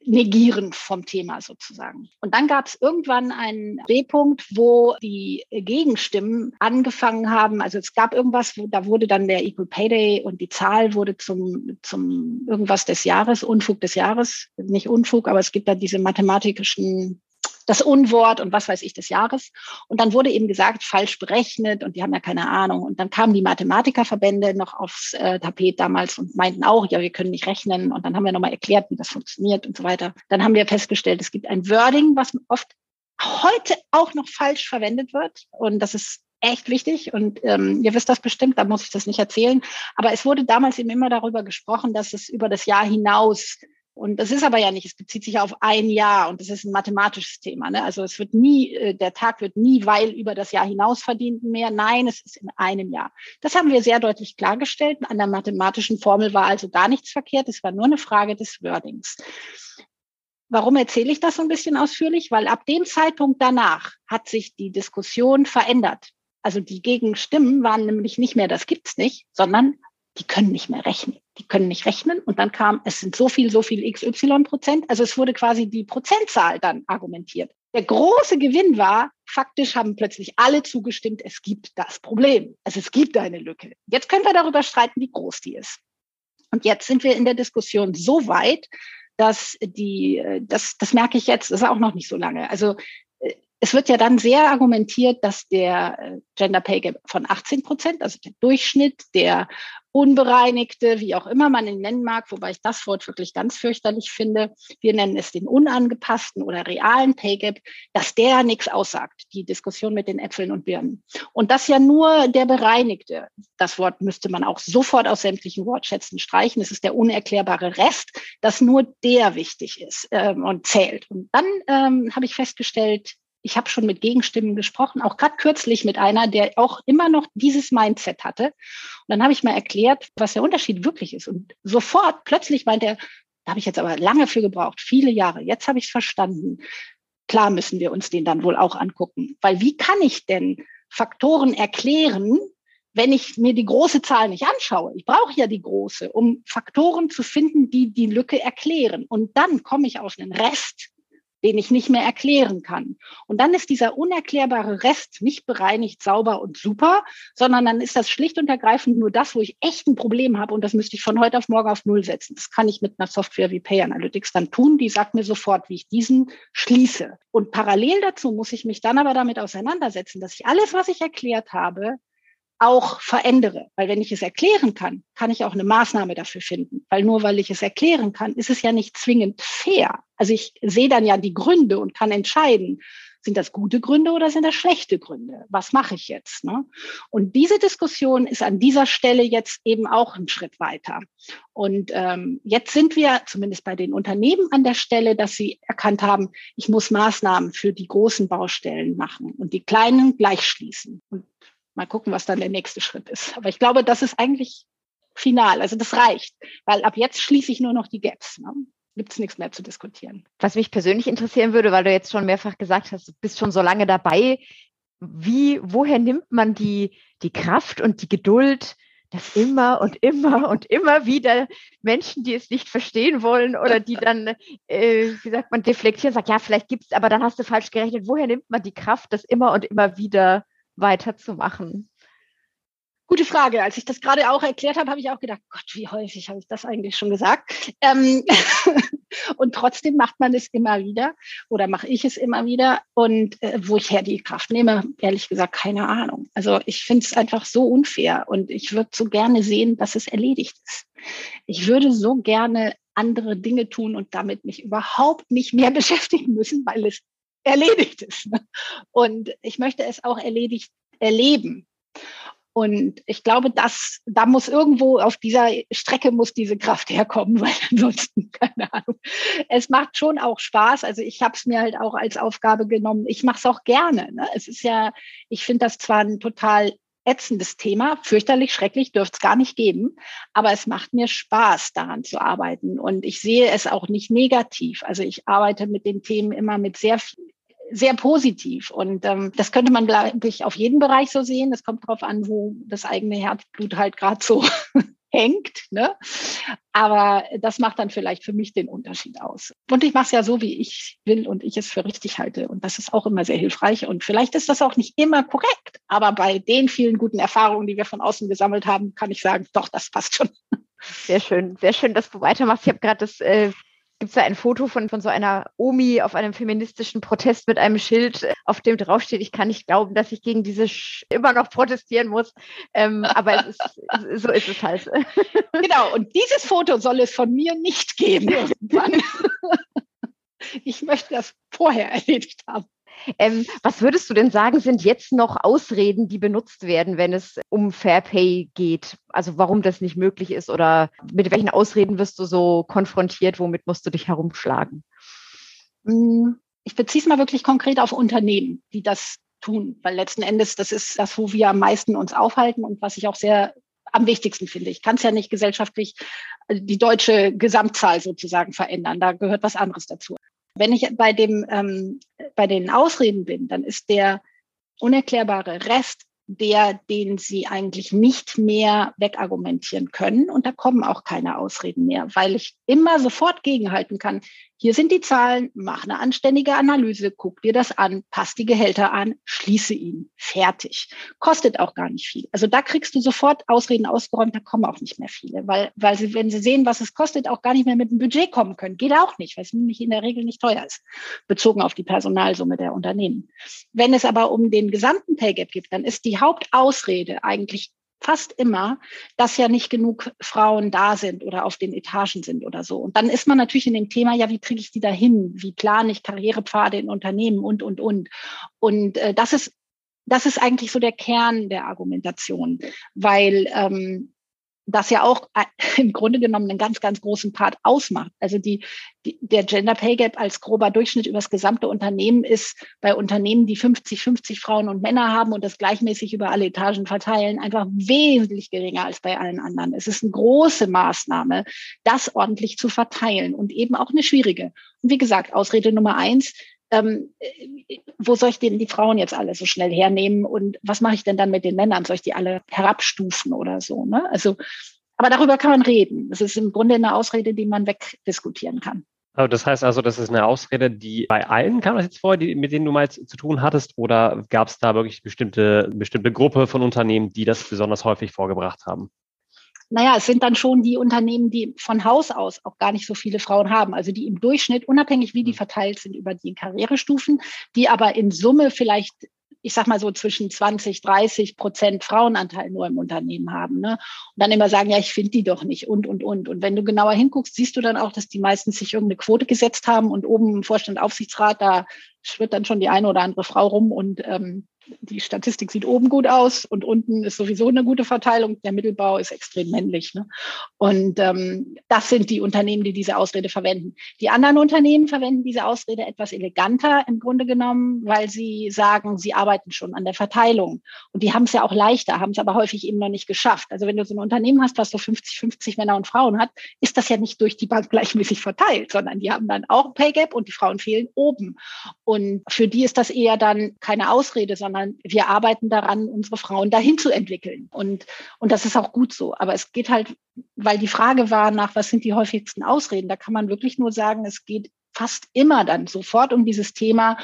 S3: negieren vom Thema sozusagen. Und dann gab es irgendwann einen Drehpunkt, wo die Gegenstimmen angefangen haben. Also es gab irgendwas, wo, da wurde dann der Equal Pay Day und die Zahl wurde zum, zum irgendwas des Jahres, Unfug des Jahres, nicht Unfug, aber es gibt da diese mathematischen das Unwort und was weiß ich des Jahres. Und dann wurde eben gesagt, falsch berechnet und die haben ja keine Ahnung. Und dann kamen die Mathematikerverbände noch aufs äh, Tapet damals und meinten auch, ja, wir können nicht rechnen. Und dann haben wir nochmal erklärt, wie das funktioniert und so weiter. Dann haben wir festgestellt, es gibt ein Wording, was oft heute auch noch falsch verwendet wird. Und das ist echt wichtig und ähm, ihr wisst das bestimmt, da muss ich das nicht erzählen. Aber es wurde damals eben immer darüber gesprochen, dass es über das Jahr hinaus und das ist aber ja nicht, es bezieht sich auf ein Jahr und das ist ein mathematisches Thema. Ne? Also es wird nie, äh, der Tag wird nie, weil über das Jahr hinaus verdient mehr. Nein, es ist in einem Jahr. Das haben wir sehr deutlich klargestellt. An der mathematischen Formel war also gar nichts verkehrt. Es war nur eine Frage des Wordings. Warum erzähle ich das so ein bisschen ausführlich? Weil ab dem Zeitpunkt danach hat sich die Diskussion verändert. Also die Gegenstimmen waren nämlich nicht mehr, das gibt's nicht, sondern die können nicht mehr rechnen. Die können nicht rechnen. Und dann kam, es sind so viel, so viel XY Prozent. Also es wurde quasi die Prozentzahl dann argumentiert. Der große Gewinn war, faktisch haben plötzlich alle zugestimmt, es gibt das Problem. Also es gibt eine Lücke. Jetzt können wir darüber streiten, wie groß die ist. Und jetzt sind wir in der Diskussion so weit, dass die, das, das merke ich jetzt, das ist auch noch nicht so lange. Also es wird ja dann sehr argumentiert, dass der äh, Gender Pay Gap von 18 Prozent, also der Durchschnitt, der unbereinigte, wie auch immer man ihn nennen mag, wobei ich das Wort wirklich ganz fürchterlich finde, wir nennen es den unangepassten oder realen Pay Gap, dass der nichts aussagt, die Diskussion mit den Äpfeln und Birnen. Und das ja nur der bereinigte, das Wort müsste man auch sofort aus sämtlichen Wortschätzen streichen, es ist der unerklärbare Rest, dass nur der wichtig ist ähm, und zählt. Und dann ähm, habe ich festgestellt, ich habe schon mit Gegenstimmen gesprochen, auch gerade kürzlich mit einer, der auch immer noch dieses Mindset hatte. Und dann habe ich mal erklärt, was der Unterschied wirklich ist. Und sofort, plötzlich meint er, da habe ich jetzt aber lange für gebraucht, viele Jahre. Jetzt habe ich es verstanden. Klar müssen wir uns den dann wohl auch angucken. Weil wie kann ich denn Faktoren erklären, wenn ich mir die große Zahl nicht anschaue? Ich brauche ja die große, um Faktoren zu finden, die die Lücke erklären. Und dann komme ich auf einen Rest, den ich nicht mehr erklären kann. Und dann ist dieser unerklärbare Rest nicht bereinigt, sauber und super, sondern dann ist das schlicht und ergreifend nur das, wo ich echt ein Problem habe und das müsste ich von heute auf morgen auf Null setzen. Das kann ich mit einer Software wie Pay Analytics dann tun. Die sagt mir sofort, wie ich diesen schließe. Und parallel dazu muss ich mich dann aber damit auseinandersetzen, dass ich alles, was ich erklärt habe, auch verändere. Weil wenn ich es erklären kann, kann ich auch eine Maßnahme dafür finden. Weil nur weil ich es erklären kann, ist es ja nicht zwingend fair. Also ich sehe dann ja die Gründe und kann entscheiden, sind das gute Gründe oder sind das schlechte Gründe? Was mache ich jetzt? Ne? Und diese Diskussion ist an dieser Stelle jetzt eben auch ein Schritt weiter. Und ähm, jetzt sind wir zumindest bei den Unternehmen an der Stelle, dass sie erkannt haben, ich muss Maßnahmen für die großen Baustellen machen und die kleinen gleich schließen. Und Mal gucken, was dann der nächste Schritt ist. Aber ich glaube, das ist eigentlich final. Also das reicht, weil ab jetzt schließe ich nur noch die Gaps. Ne? Gibt es nichts mehr zu diskutieren.
S4: Was mich persönlich interessieren würde, weil du jetzt schon mehrfach gesagt hast, du bist schon so lange dabei. Wie, woher nimmt man die, die Kraft und die Geduld, dass immer und immer und immer wieder Menschen, die es nicht verstehen wollen oder die dann, äh, wie sagt man, deflektieren, sagt, ja, vielleicht gibt es, aber dann hast du falsch gerechnet. Woher nimmt man die Kraft, das immer und immer wieder weiterzumachen?
S3: Gute Frage. Als ich das gerade auch erklärt habe, habe ich auch gedacht, Gott, wie häufig habe ich das eigentlich schon gesagt? Ähm [laughs] und trotzdem macht man es immer wieder oder mache ich es immer wieder. Und äh, wo ich her die Kraft nehme, ehrlich gesagt, keine Ahnung. Also ich finde es einfach so unfair und ich würde so gerne sehen, dass es erledigt ist. Ich würde so gerne andere Dinge tun und damit mich überhaupt nicht mehr [laughs] beschäftigen müssen, weil es erledigt ist. Ne? Und ich möchte es auch erledigt erleben. Und ich glaube, dass da muss irgendwo auf dieser Strecke muss diese Kraft herkommen, [laughs] weil ansonsten keine Ahnung. Es macht schon auch Spaß. Also ich habe es mir halt auch als Aufgabe genommen. Ich mache es auch gerne. Ne? Es ist ja, ich finde das zwar ein total ätzendes Thema, fürchterlich, schrecklich, dürfte es gar nicht geben. Aber es macht mir Spaß, daran zu arbeiten. Und ich sehe es auch nicht negativ. Also ich arbeite mit den Themen immer mit sehr sehr positiv. Und ähm, das könnte man, glaube ich, auf jeden Bereich so sehen. Das kommt darauf an, wo das eigene Herzblut halt gerade so [laughs] hängt. Ne? Aber das macht dann vielleicht für mich den Unterschied aus. Und ich mache es ja so, wie ich will und ich es für richtig halte. Und das ist auch immer sehr hilfreich. Und vielleicht ist das auch nicht immer korrekt. Aber bei den vielen guten Erfahrungen, die wir von außen gesammelt haben, kann ich sagen, doch, das passt schon.
S4: Sehr schön, sehr schön, dass du weitermachst. Ich habe gerade das äh, gibt es da ein Foto von, von so einer Omi auf einem feministischen Protest mit einem Schild, auf dem draufsteht, ich kann nicht glauben, dass ich gegen diese Sch immer noch protestieren muss. Ähm, aber ist, so ist es halt. [laughs]
S3: Genau, und dieses Foto soll es von mir nicht geben irgendwann. [laughs] Ich möchte das vorher erledigt haben.
S4: Ähm, was würdest du denn sagen, sind jetzt noch Ausreden, die benutzt werden, wenn es um Fair Pay geht? Also warum das nicht möglich ist oder mit welchen Ausreden wirst du so konfrontiert? Womit musst du dich herumschlagen?
S3: Hm, ich beziehe es mal wirklich konkret auf Unternehmen, die das tun, weil letzten Endes das ist das, wo wir am meisten uns aufhalten und was ich auch sehr am wichtigsten finde. Ich kann es ja nicht gesellschaftlich äh, die deutsche Gesamtzahl sozusagen verändern. Da gehört was anderes dazu. Wenn ich bei dem, ähm, bei den Ausreden bin, dann ist der unerklärbare Rest der, den sie eigentlich nicht mehr wegargumentieren können. Und da kommen auch keine Ausreden mehr, weil ich immer sofort gegenhalten kann. Hier sind die Zahlen, mach eine anständige Analyse, guck dir das an, passt die Gehälter an, schließe ihn. Fertig. Kostet auch gar nicht viel. Also da kriegst du sofort Ausreden ausgeräumt, da kommen auch nicht mehr viele, weil, weil sie, wenn sie sehen, was es kostet, auch gar nicht mehr mit dem Budget kommen können. Geht auch nicht, weil es nämlich in der Regel nicht teuer ist, bezogen auf die Personalsumme der Unternehmen. Wenn es aber um den gesamten Pay Gap geht, dann ist die Hauptausrede eigentlich fast immer, dass ja nicht genug Frauen da sind oder auf den Etagen sind oder so. Und dann ist man natürlich in dem Thema, ja, wie kriege ich die da hin? Wie plane ich Karrierepfade in Unternehmen und, und, und. Und äh, das ist das ist eigentlich so der Kern der Argumentation, weil ähm, das ja auch [laughs] im Grunde genommen einen ganz, ganz großen Part ausmacht. Also die, die, der Gender Pay Gap als grober Durchschnitt über das gesamte Unternehmen ist bei Unternehmen, die 50, 50 Frauen und Männer haben und das gleichmäßig über alle Etagen verteilen, einfach wesentlich geringer als bei allen anderen. Es ist eine große Maßnahme, das ordentlich zu verteilen und eben auch eine schwierige. Und wie gesagt, Ausrede Nummer eins, ähm, wo soll ich denn die Frauen jetzt alle so schnell hernehmen und was mache ich denn dann mit den Männern? Soll ich die alle herabstufen oder so? Ne? Also, aber darüber kann man reden. Das ist im Grunde eine Ausrede, die man wegdiskutieren kann.
S1: Also das heißt also, das ist eine Ausrede, die bei allen kam das jetzt vor, die, mit denen du mal zu tun hattest, oder gab es da wirklich bestimmte, bestimmte Gruppe von Unternehmen, die das besonders häufig vorgebracht haben?
S3: Naja, es sind dann schon die Unternehmen, die von Haus aus auch gar nicht so viele Frauen haben. Also die im Durchschnitt, unabhängig wie die mhm. verteilt sind über die Karrierestufen, die aber in Summe vielleicht ich sag mal so zwischen 20, 30 Prozent Frauenanteil nur im Unternehmen haben. Ne? Und dann immer sagen, ja, ich finde die doch nicht und, und, und. Und wenn du genauer hinguckst, siehst du dann auch, dass die meistens sich irgendeine Quote gesetzt haben und oben im Vorstand Aufsichtsrat, da schwirrt dann schon die eine oder andere Frau rum und ähm, die Statistik sieht oben gut aus und unten ist sowieso eine gute Verteilung. Der Mittelbau ist extrem männlich. Ne? Und ähm, das sind die Unternehmen, die diese Ausrede verwenden. Die anderen Unternehmen verwenden diese Ausrede etwas eleganter im Grunde genommen, weil sie sagen, sie arbeiten schon an der Verteilung. Und die haben es ja auch leichter, haben es aber häufig eben noch nicht geschafft. Also wenn du so ein Unternehmen hast, was so 50, 50 Männer und Frauen hat, ist das ja nicht durch die Bank [laughs] gleichmäßig verteilt, sondern die haben dann auch Pay Gap und die Frauen fehlen oben. Und für die ist das eher dann keine Ausrede, sondern sondern wir arbeiten daran, unsere Frauen dahin zu entwickeln. Und, und das ist auch gut so. Aber es geht halt, weil die Frage war nach, was sind die häufigsten Ausreden? Da kann man wirklich nur sagen, es geht fast immer dann sofort um dieses Thema,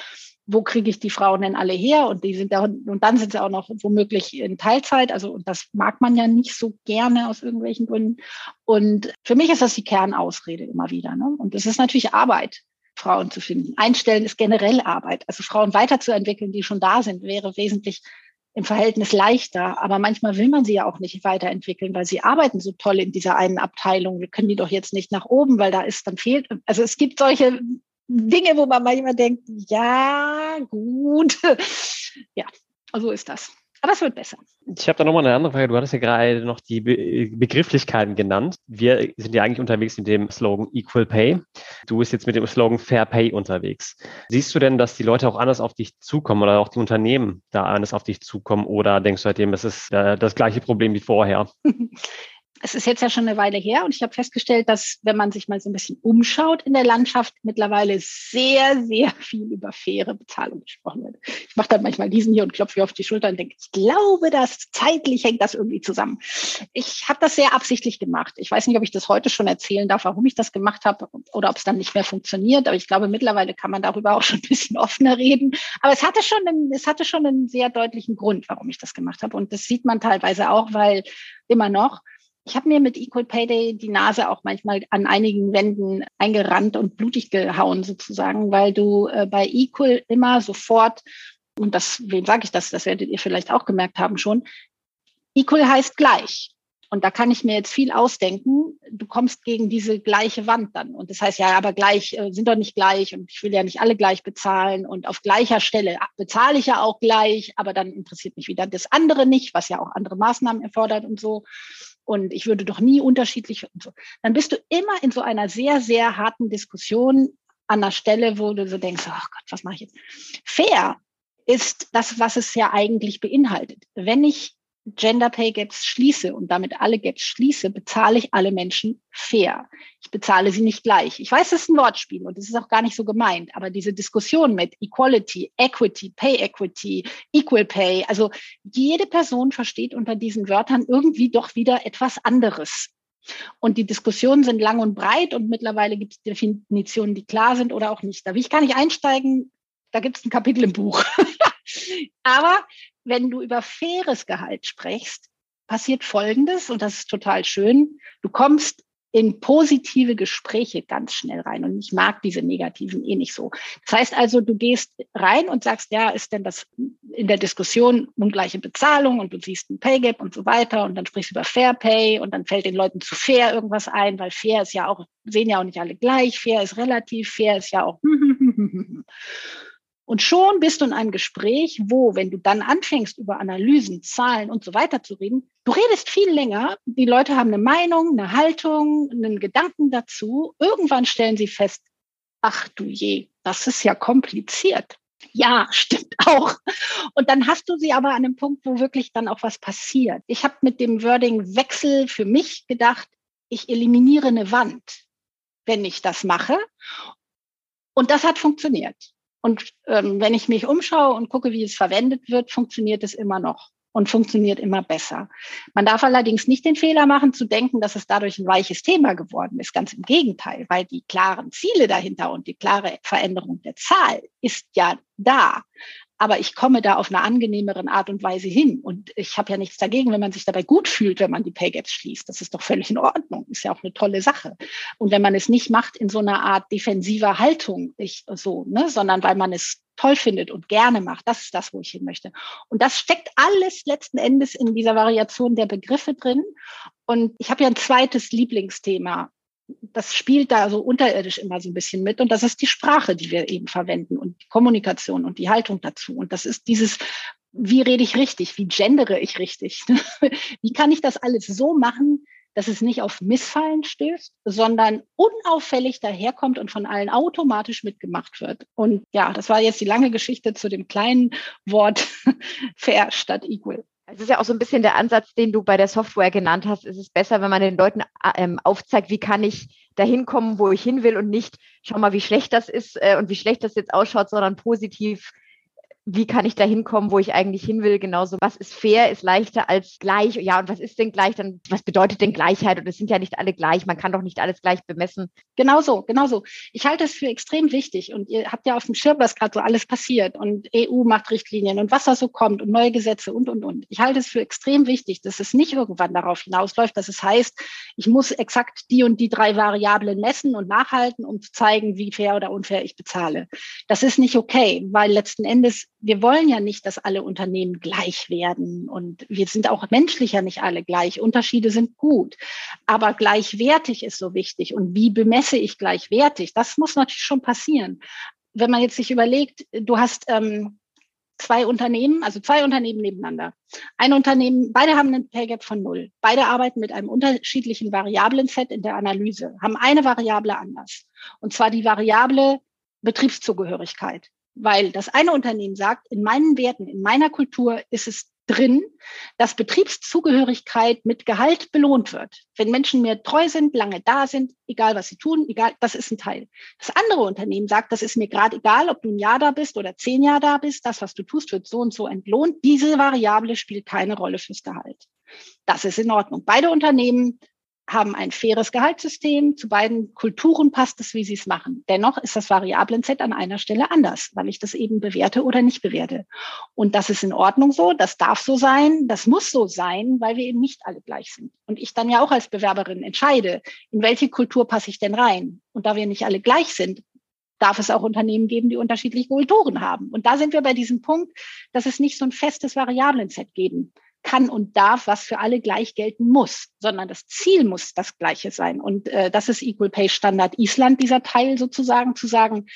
S3: wo kriege ich die Frauen denn alle her? Und die sind da, und dann sind sie auch noch womöglich in Teilzeit. Also, und das mag man ja nicht so gerne aus irgendwelchen Gründen. Und für mich ist das die Kernausrede immer wieder. Ne? Und es ist natürlich Arbeit. Frauen zu finden. Einstellen ist generell Arbeit. Also Frauen weiterzuentwickeln, die schon da sind, wäre wesentlich im Verhältnis leichter. Aber manchmal will man sie ja auch nicht weiterentwickeln, weil sie arbeiten so toll in dieser einen Abteilung. Wir können die doch jetzt nicht nach oben, weil da ist dann fehlt. Also es gibt solche Dinge, wo man manchmal denkt, ja, gut. [laughs] Ja, so ist das. Aber es wird besser.
S1: Ich habe da nochmal eine andere Frage. Du hattest ja gerade noch die Be Begrifflichkeiten genannt. Wir sind ja eigentlich unterwegs mit dem Slogan Equal Pay. Du bist jetzt mit dem Slogan Fair Pay unterwegs. Siehst du denn, dass die Leute auch anders auf dich zukommen oder auch die Unternehmen da anders auf dich zukommen oder denkst du seitdem, es ist äh, das gleiche Problem wie vorher? [laughs]
S3: es ist jetzt ja schon eine Weile her und ich habe festgestellt, dass wenn man sich mal so ein bisschen umschaut in der Landschaft, mittlerweile sehr, sehr viel über faire Bezahlung gesprochen wird. Ich mache dann manchmal diesen hier und klopfe mir auf die Schulter und denke, ich glaube, dass zeitlich hängt das irgendwie zusammen. Ich habe das sehr absichtlich gemacht. Ich weiß nicht, ob ich das heute schon erzählen darf, warum ich das gemacht habe oder ob es dann nicht mehr funktioniert. Aber ich glaube, mittlerweile kann man darüber auch schon ein bisschen offener reden. Aber es hatte schon einen, es hatte schon einen sehr deutlichen Grund, warum ich das gemacht habe. Und das sieht man teilweise auch, weil immer noch ich habe mir mit Equal Pay Day die Nase auch manchmal an einigen Wänden eingerannt und blutig gehauen sozusagen, weil du äh, bei Equal immer sofort, und das, wem sage ich das, das werdet ihr vielleicht auch gemerkt haben schon, Equal heißt gleich. Und da kann ich mir jetzt viel ausdenken. Du kommst gegen diese gleiche Wand dann. Und das heißt, ja, aber gleich äh, sind doch nicht gleich und ich will ja nicht alle gleich bezahlen und auf gleicher Stelle bezahle ich ja auch gleich, aber dann interessiert mich wieder das andere nicht, was ja auch andere Maßnahmen erfordert und so und ich würde doch nie unterschiedlich und so. Dann bist du immer in so einer sehr, sehr harten Diskussion an der Stelle, wo du so denkst, ach Gott, was mache ich jetzt? Fair ist das, was es ja eigentlich beinhaltet. Wenn ich Gender Pay Gaps schließe und damit alle Gaps schließe, bezahle ich alle Menschen fair. Ich bezahle sie nicht gleich. Ich weiß, das ist ein Wortspiel und das ist auch gar nicht so gemeint, aber diese Diskussion mit Equality, Equity, Pay Equity, Equal Pay, also jede Person versteht unter diesen Wörtern irgendwie doch wieder etwas anderes. Und die Diskussionen sind lang und breit und mittlerweile gibt es Definitionen, die klar sind oder auch nicht. Da will ich gar nicht einsteigen. Da gibt es ein Kapitel im Buch. [laughs] Aber wenn du über faires Gehalt sprichst, passiert Folgendes, und das ist total schön. Du kommst in positive Gespräche ganz schnell rein. Und ich mag diese negativen eh nicht so. Das heißt also, du gehst rein und sagst, ja, ist denn das in der Diskussion ungleiche Bezahlung und du siehst ein Pay Gap und so weiter und dann sprichst du über Fair Pay und dann fällt den Leuten zu fair irgendwas ein, weil fair ist ja auch, sehen ja auch nicht alle gleich, fair ist relativ, fair ist ja auch [laughs] [laughs] Und schon bist du in einem Gespräch, wo, wenn du dann anfängst, über Analysen, Zahlen und so weiter zu reden, du redest viel länger. Die Leute haben eine Meinung, eine Haltung, einen Gedanken dazu. Irgendwann stellen sie fest, ach du je, das ist ja kompliziert. Ja, [laughs] stimmt auch. Und dann hast du sie aber an einem Punkt, wo wirklich dann auch was passiert. Ich habe mit dem Wording Wechsel für mich gedacht, ich eliminiere eine Wand, wenn ich das mache. Und das hat funktioniert. Und ähm, wenn ich mich umschaue und gucke, wie es verwendet wird, funktioniert es immer noch und funktioniert immer besser. Man darf allerdings nicht den Fehler machen, zu denken, dass es dadurch ein weiches Thema geworden ist. Ganz im Gegenteil, weil die klaren Ziele dahinter und die klare Veränderung der Zahl ist ja da aber ich komme da auf eine angenehmeren Art und Weise hin. Und ich habe ja nichts dagegen, wenn man sich dabei gut fühlt, wenn man die Pay Gaps schließt. Das ist doch völlig in Ordnung. Ist ja auch eine tolle Sache. Und wenn man es nicht macht in so einer Art defensiver Haltung, ich, so, ne, sondern weil man es toll findet und gerne macht, das ist das, wo ich hin möchte. Und das steckt alles letzten Endes in dieser Variation der Begriffe drin. Und ich habe ja ein zweites Lieblingsthema das spielt da so unterirdisch immer so ein bisschen mit. Und das ist die Sprache, die wir eben verwenden und die Kommunikation und die Haltung dazu. Und das ist dieses, wie rede ich richtig? Wie gendere ich richtig? [laughs] wie kann ich das alles so machen, dass es nicht auf Missfallen stößt, sondern unauffällig daherkommt und von allen automatisch mitgemacht wird. Und ja, das war jetzt die lange Geschichte zu dem kleinen Wort [laughs] fair statt equal.
S4: Es ist ja auch so ein bisschen der Ansatz, den du bei der Software genannt hast. Es ist besser, wenn man den Leuten äh, ähm, aufzeigt, wie kann ich dahin kommen, wo ich hin will und nicht, schau mal, wie schlecht das ist äh, und wie schlecht das jetzt ausschaut, sondern positiv wie kann ich da hinkommen, wo ich eigentlich hin will? Genauso, was ist fair, ist leichter als gleich. Ja, und was ist denn gleich? Dann, was bedeutet denn Gleichheit? Und es sind ja nicht alle gleich. Man kann doch nicht alles gleich bemessen.
S3: Genauso, genauso. Ich halte es für extrem wichtig. Und ihr habt ja auf dem Schirm, was gerade so alles passiert. Und EU macht Richtlinien und was da so kommt und neue Gesetze und, und, und. Ich halte es für extrem wichtig, dass es nicht irgendwann darauf hinausläuft, dass es heißt, ich muss exakt die und die drei Variablen messen und nachhalten, um zu zeigen, wie fair oder unfair ich bezahle. Das ist nicht okay, weil letzten Endes wir wollen ja nicht, dass alle Unternehmen gleich werden. Und wir sind auch menschlich ja nicht alle gleich. Unterschiede sind gut. Aber gleichwertig ist so wichtig. Und wie bemesse ich gleichwertig? Das muss natürlich schon passieren. Wenn man jetzt sich überlegt, du hast ähm, zwei Unternehmen, also zwei Unternehmen nebeneinander. Ein Unternehmen, beide haben einen Pay Gap von null. Beide arbeiten mit einem unterschiedlichen Variablen-Set in der Analyse, haben eine Variable anders. Und zwar die Variable Betriebszugehörigkeit weil das eine Unternehmen sagt, in meinen Werten, in meiner Kultur ist es drin, dass Betriebszugehörigkeit mit Gehalt belohnt wird. Wenn Menschen mir treu sind, lange da sind, egal was sie tun, egal, das ist ein Teil. Das andere Unternehmen sagt, das ist mir gerade egal, ob du ein Jahr da bist oder zehn Jahre da bist, das, was du tust, wird so und so entlohnt. Diese Variable spielt keine Rolle fürs Gehalt. Das ist in Ordnung. Beide Unternehmen haben ein faires Gehaltssystem. Zu beiden Kulturen passt es, wie sie es machen. Dennoch ist das Variablen-Set an einer Stelle anders, weil ich das eben bewerte oder nicht bewerte. Und das ist in Ordnung so, das darf so sein, das muss so sein, weil wir eben nicht alle gleich sind. Und ich dann ja auch als Bewerberin entscheide, in welche Kultur passe ich denn rein? Und da wir nicht alle gleich sind, darf es auch Unternehmen geben, die unterschiedliche Kulturen haben. Und da sind wir bei diesem Punkt, dass es nicht so ein festes Variablen-Set geben kann und darf, was für alle gleich gelten muss, sondern das Ziel muss das gleiche sein. Und äh, das ist Equal Pay Standard Island, dieser Teil sozusagen, zu sagen,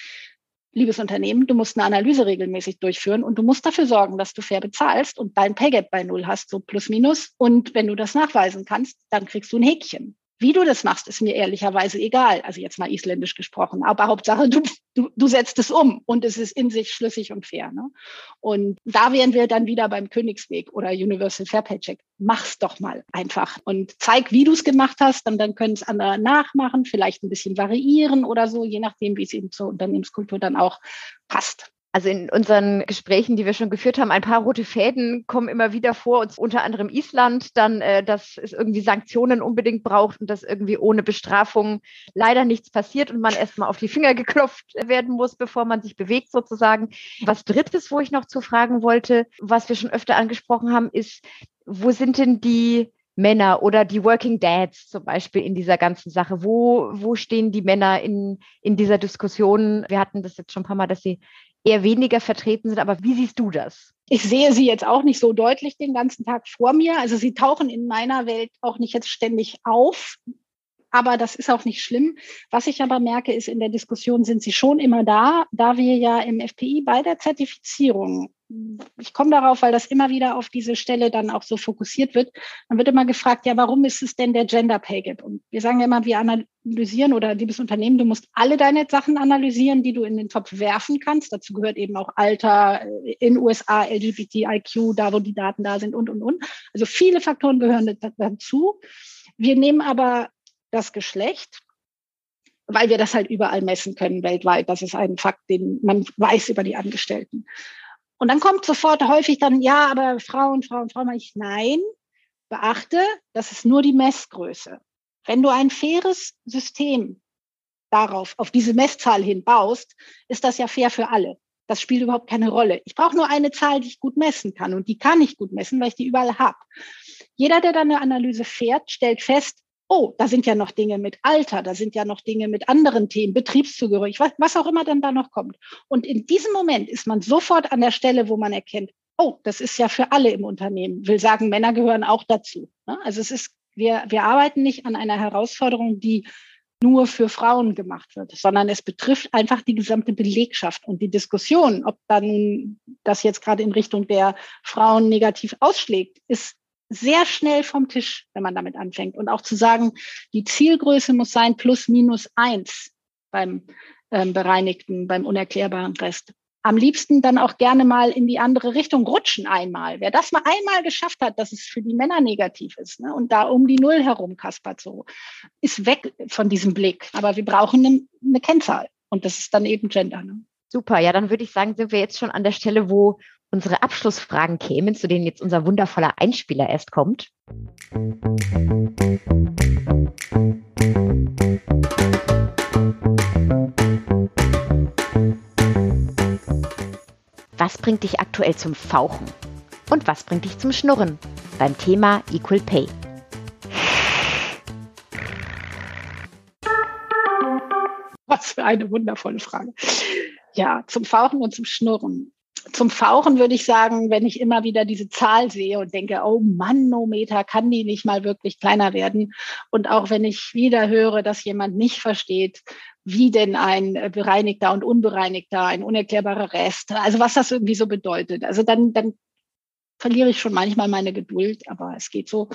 S3: liebes Unternehmen, du musst eine Analyse regelmäßig durchführen und du musst dafür sorgen, dass du fair bezahlst und dein Pay Gap bei Null hast, so plus minus. Und wenn du das nachweisen kannst, dann kriegst du ein Häkchen. Wie du das machst, ist mir ehrlicherweise egal. Also jetzt mal isländisch gesprochen. Aber Hauptsache, du, du, du setzt es um und es ist in sich schlüssig und fair. Ne? Und da wären wir dann wieder beim Königsweg oder Universal Fair Paycheck. Mach's doch mal einfach und zeig, wie du es gemacht hast. Und dann können es andere nachmachen, vielleicht ein bisschen variieren oder so, je nachdem, wie es eben zur Unternehmenskultur dann auch passt.
S4: Also in unseren Gesprächen, die wir schon geführt haben, ein paar rote Fäden kommen immer wieder vor, und unter anderem Island, dann, äh, dass es irgendwie Sanktionen unbedingt braucht und dass irgendwie ohne Bestrafung leider nichts passiert und man erstmal auf die Finger geklopft werden muss, bevor man sich bewegt sozusagen. Was drittes, wo ich noch zu fragen wollte, was wir schon öfter angesprochen haben, ist, wo sind denn die Männer oder die Working Dads zum Beispiel in dieser ganzen Sache? Wo, wo stehen die Männer in, in dieser Diskussion? Wir hatten das jetzt schon ein paar Mal, dass sie eher weniger vertreten sind. Aber wie siehst du das?
S3: Ich sehe sie jetzt auch nicht so deutlich den ganzen Tag vor mir. Also sie tauchen in meiner Welt auch nicht jetzt ständig auf. Aber das ist auch nicht schlimm. Was ich aber merke, ist, in der Diskussion sind sie schon immer da, da wir ja im FPI bei der Zertifizierung ich komme darauf, weil das immer wieder auf diese Stelle dann auch so fokussiert wird. Dann wird immer gefragt, ja, warum ist es denn der Gender Pay Gap? Und wir sagen ja immer, wir analysieren oder liebes Unternehmen, du musst alle deine Sachen analysieren, die du in den Topf werfen kannst. Dazu gehört eben auch Alter in USA, LGBT, IQ, da wo die Daten da sind und, und, und. Also viele Faktoren gehören dazu. Wir nehmen aber das Geschlecht weil wir das halt überall messen können weltweit. Das ist ein Fakt, den man weiß über die Angestellten. Und dann kommt sofort häufig dann, ja, aber Frauen, Frauen, Frauen. Ich, nein, beachte, das ist nur die Messgröße. Wenn du ein faires System darauf, auf diese Messzahl hin baust, ist das ja fair für alle. Das spielt überhaupt keine Rolle. Ich brauche nur eine Zahl, die ich gut messen kann. Und die kann ich gut messen, weil ich die überall habe. Jeder, der dann eine Analyse fährt, stellt fest, oh, da sind ja noch Dinge mit Alter, da sind ja noch Dinge mit anderen Themen, Betriebszugehörigkeit, was, auch immer dann da noch kommt. Und in diesem Moment ist man sofort an der Stelle, wo man erkennt, oh, das ist ja für alle im Unternehmen. Will sagen, Männer gehören auch dazu. Ne? Also es ist, wir, wir arbeiten nicht an einer Herausforderung, die nur für Frauen gemacht wird, sondern es betrifft einfach die gesamte Belegschaft und die Diskussion, ob dann das jetzt gerade in Richtung der Frauen negativ ausschlägt, ist sehr schnell vom Tisch, wenn man damit anfängt. Und auch zu sagen, die Zielgröße muss sein plus minus eins beim ähm, bereinigten, beim unerklärbaren Rest. Am liebsten dann auch gerne mal in die andere Richtung rutschen einmal. Wer das mal einmal geschafft hat, dass es für die Männer negativ ist ne, und da um die Null herum kaspert so, ist weg von diesem Blick. Aber wir brauchen eine, eine Kennzahl und das ist dann eben Gender. Ne?
S4: Super, ja, dann würde ich sagen, sind wir jetzt schon an der Stelle, wo unsere Abschlussfragen kämen, zu denen jetzt unser wundervoller Einspieler erst kommt. Was bringt dich aktuell zum Fauchen? Und was bringt dich zum Schnurren? Beim Thema Equal Pay.
S3: Was für eine wundervolle Frage. Ja, zum Fauchen und zum Schnurren zum Fauchen würde ich sagen, wenn ich immer wieder diese Zahl sehe und denke, oh Manometer, kann die nicht mal wirklich kleiner werden? Und auch wenn ich wieder höre, dass jemand nicht versteht, wie denn ein bereinigter und unbereinigter, ein unerklärbarer Rest, also was das irgendwie so bedeutet. Also dann, dann verliere ich schon manchmal meine Geduld, aber es geht so.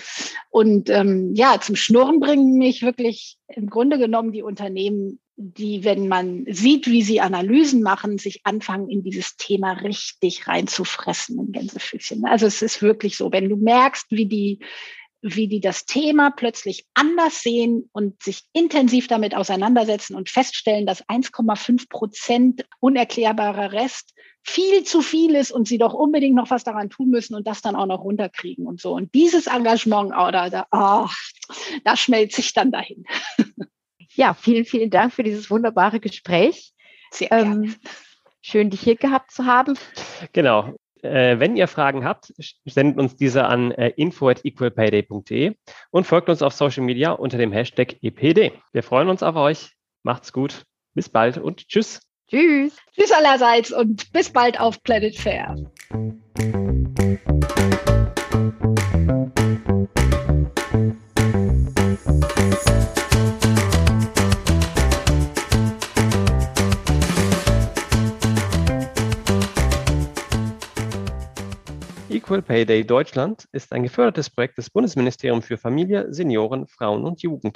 S3: Und ähm, ja, zum Schnurren bringen mich wirklich im Grunde genommen die Unternehmen die, wenn man sieht, wie sie Analysen machen, sich anfangen, in dieses Thema richtig reinzufressen in Gänsefüßchen. Also es ist wirklich so, wenn du merkst, wie die, wie die das Thema plötzlich anders sehen und sich intensiv damit auseinandersetzen und feststellen, dass 1,5 Prozent unerklärbarer Rest viel zu viel ist und sie doch unbedingt noch was daran tun müssen und das dann auch noch runterkriegen und so. Und dieses Engagement, oder, oh, oh, da schmelzt sich dann dahin. [laughs]
S4: Ja, vielen, vielen Dank für dieses wunderbare Gespräch. Sehr gerne. Ähm, schön, dich hier gehabt zu haben.
S1: Genau. Äh, wenn ihr Fragen habt, sendet uns diese an äh, info@equalpayday.de und folgt uns auf Social Media unter dem Hashtag EPD. Wir freuen uns auf euch. Macht's gut. Bis bald und tschüss.
S3: Tschüss. Tschüss allerseits und bis bald auf Planet Fair.
S1: Equal Pay Day Deutschland ist ein gefördertes Projekt des Bundesministeriums für Familie, Senioren, Frauen und Jugend.